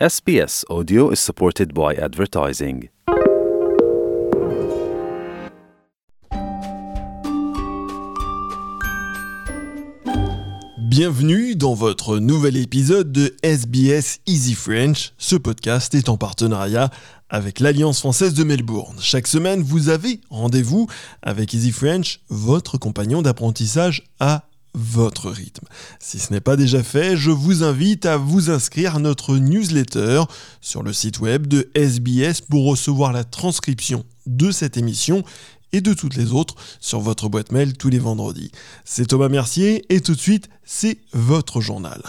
SBS Audio is supported by advertising. Bienvenue dans votre nouvel épisode de SBS Easy French. Ce podcast est en partenariat avec l'Alliance française de Melbourne. Chaque semaine, vous avez rendez-vous avec Easy French, votre compagnon d'apprentissage à votre rythme. Si ce n'est pas déjà fait, je vous invite à vous inscrire à notre newsletter sur le site web de SBS pour recevoir la transcription de cette émission et de toutes les autres sur votre boîte mail tous les vendredis. C'est Thomas Mercier et tout de suite, c'est votre journal.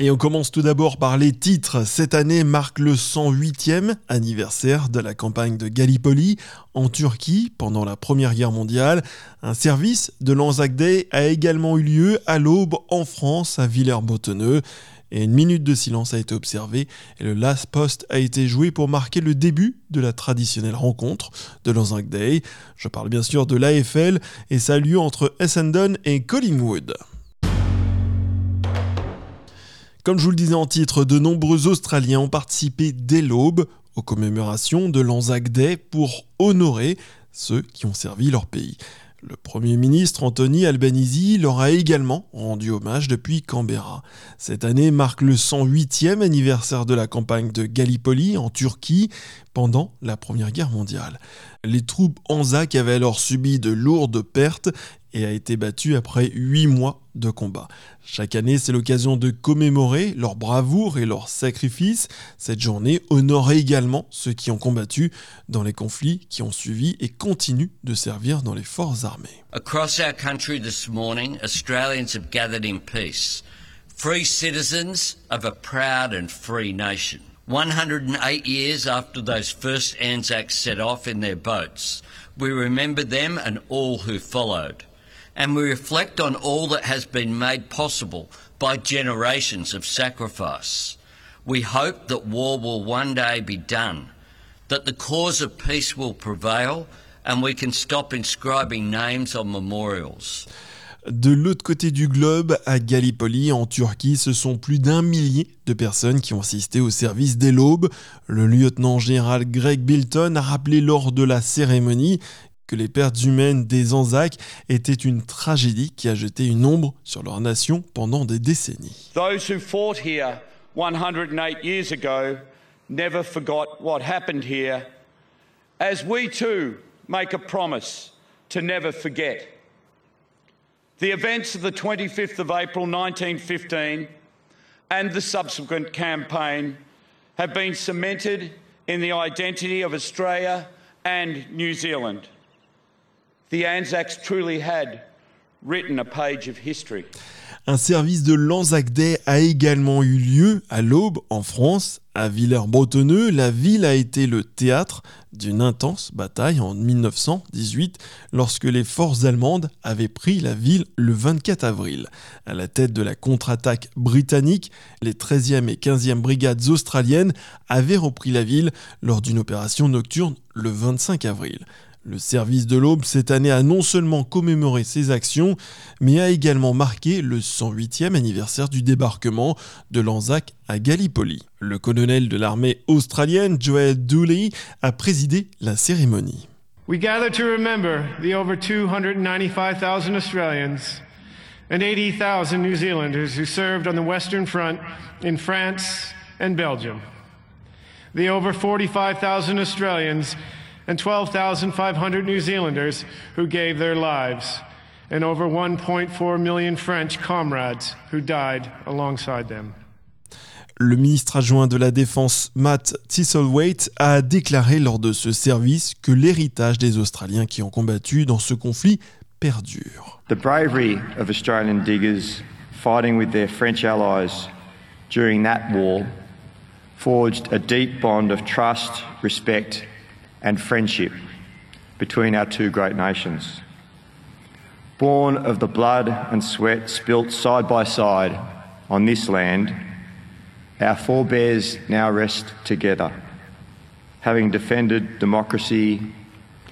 Et on commence tout d'abord par les titres. Cette année marque le 108e anniversaire de la campagne de Gallipoli en Turquie pendant la Première Guerre mondiale. Un service de l'Anzac Day a également eu lieu à l'aube en France à Villers-Botonneux. Et une minute de silence a été observée et le last post a été joué pour marquer le début de la traditionnelle rencontre de l'Anzac Day. Je parle bien sûr de l'AFL et ça a lieu entre Essendon et Collingwood. Comme je vous le disais en titre, de nombreux Australiens ont participé dès l'aube aux commémorations de l'Anzac Day pour honorer ceux qui ont servi leur pays. Le Premier ministre Anthony Albanese leur a également rendu hommage depuis Canberra. Cette année marque le 108e anniversaire de la campagne de Gallipoli en Turquie pendant la Première Guerre mondiale. Les troupes Anzac avaient alors subi de lourdes pertes et a été battu après 8 mois de combat. Chaque année, c'est l'occasion de commémorer leur bravoure et leur sacrifice. Cette journée honore également ceux qui ont combattu dans les conflits qui ont suivi et continuent de servir dans les forces armées. Across our country this morning, Australians have gathered in peace, free citizens of a proud and free nation. 108 years after those first Anzacs set off in their boats, we remember them and all who followed. And we reflect on all that has been made possible by generations of sacrifice. We hope that war will one day be done, that the cause of peace will prevail, and we can stop inscribing names on memorials. De l'autre côté du globe, à Gallipoli, en Turquie, ce sont plus d'un millier de personnes qui ont assisté au service dès l'aube. Le lieutenant général Greg Bilton a rappelé lors de la cérémonie que les pertes humaines des Anzacs étaient une tragédie qui a jeté une ombre sur leur nation pendant des décennies. Those who fought here 108 years ago never forgot what happened here, as we too make a promise to never forget. The events of the 25th of April 1915 and the subsequent campaign have been cemented in the identity of Australia and New Zealand. The Anzacs truly had written a page of history. Un service de l'Anzac Day a également eu lieu à l'aube en France, à Villers-Bretonneux. La ville a été le théâtre d'une intense bataille en 1918 lorsque les forces allemandes avaient pris la ville le 24 avril. À la tête de la contre-attaque britannique, les 13e et 15e brigades australiennes avaient repris la ville lors d'une opération nocturne le 25 avril. Le service de l'Aube cette année a non seulement commémoré ses actions, mais a également marqué le 108e anniversaire du débarquement de l'Anzac à Gallipoli. Le colonel de l'armée australienne, Joel Dooley, a présidé la cérémonie. We gather to remember the over 295,000 Australians and 80,000 New Zealanders who served on the Western Front in France and Belgium. The over 45,000 Australians and 12,500 New Zealanders who gave their lives, and over 1.4 million French comrades who died alongside them. Le ministre adjoint de la Défense Matt Thistlethwaite a déclaré lors de ce service que l'héritage des Australiens qui ont combattu dans ce conflit perdure. The bravery of Australian diggers fighting with their French allies during that war forged a deep bond of trust, respect and friendship between our two great nations. Born of the blood and sweat spilt side by side on this land, our forebears now rest together, having defended democracy,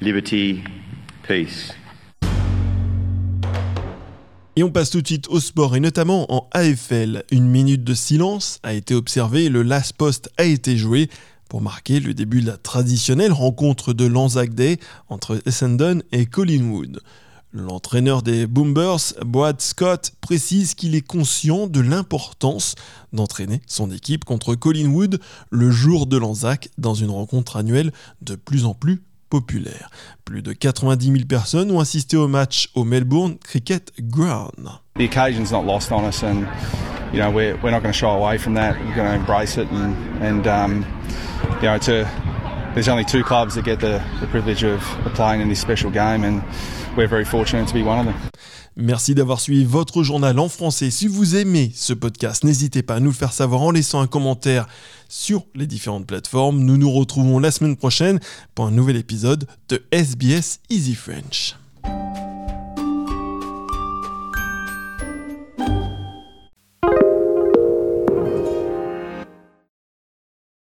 liberty, peace. Et on passe tout de suite au sport et notamment en AFL. Une minute de silence a été observée le last post a été joué pour marquer le début de la traditionnelle rencontre de l'Anzac Day entre Essendon et Collingwood. L'entraîneur des Boomers, Boad Scott, précise qu'il est conscient de l'importance d'entraîner son équipe contre Collingwood le jour de l'Anzac dans une rencontre annuelle de plus en plus populaire. Plus de 90 000 personnes ont assisté au match au Melbourne Cricket Ground. The occasion's not lost on us, and you know we're we're not going to shy away from that. We're going you know a there's only two clubs that get the, the privilege of, playing in this special game, and we're very fortunate to be one of them. Merci d'avoir suivi votre journal en français. Si vous aimez ce podcast, n'hésitez pas à nous le faire savoir en laissant un commentaire sur les différentes plateformes. Nous nous retrouvons la semaine prochaine pour un nouvel épisode de SBS Easy French.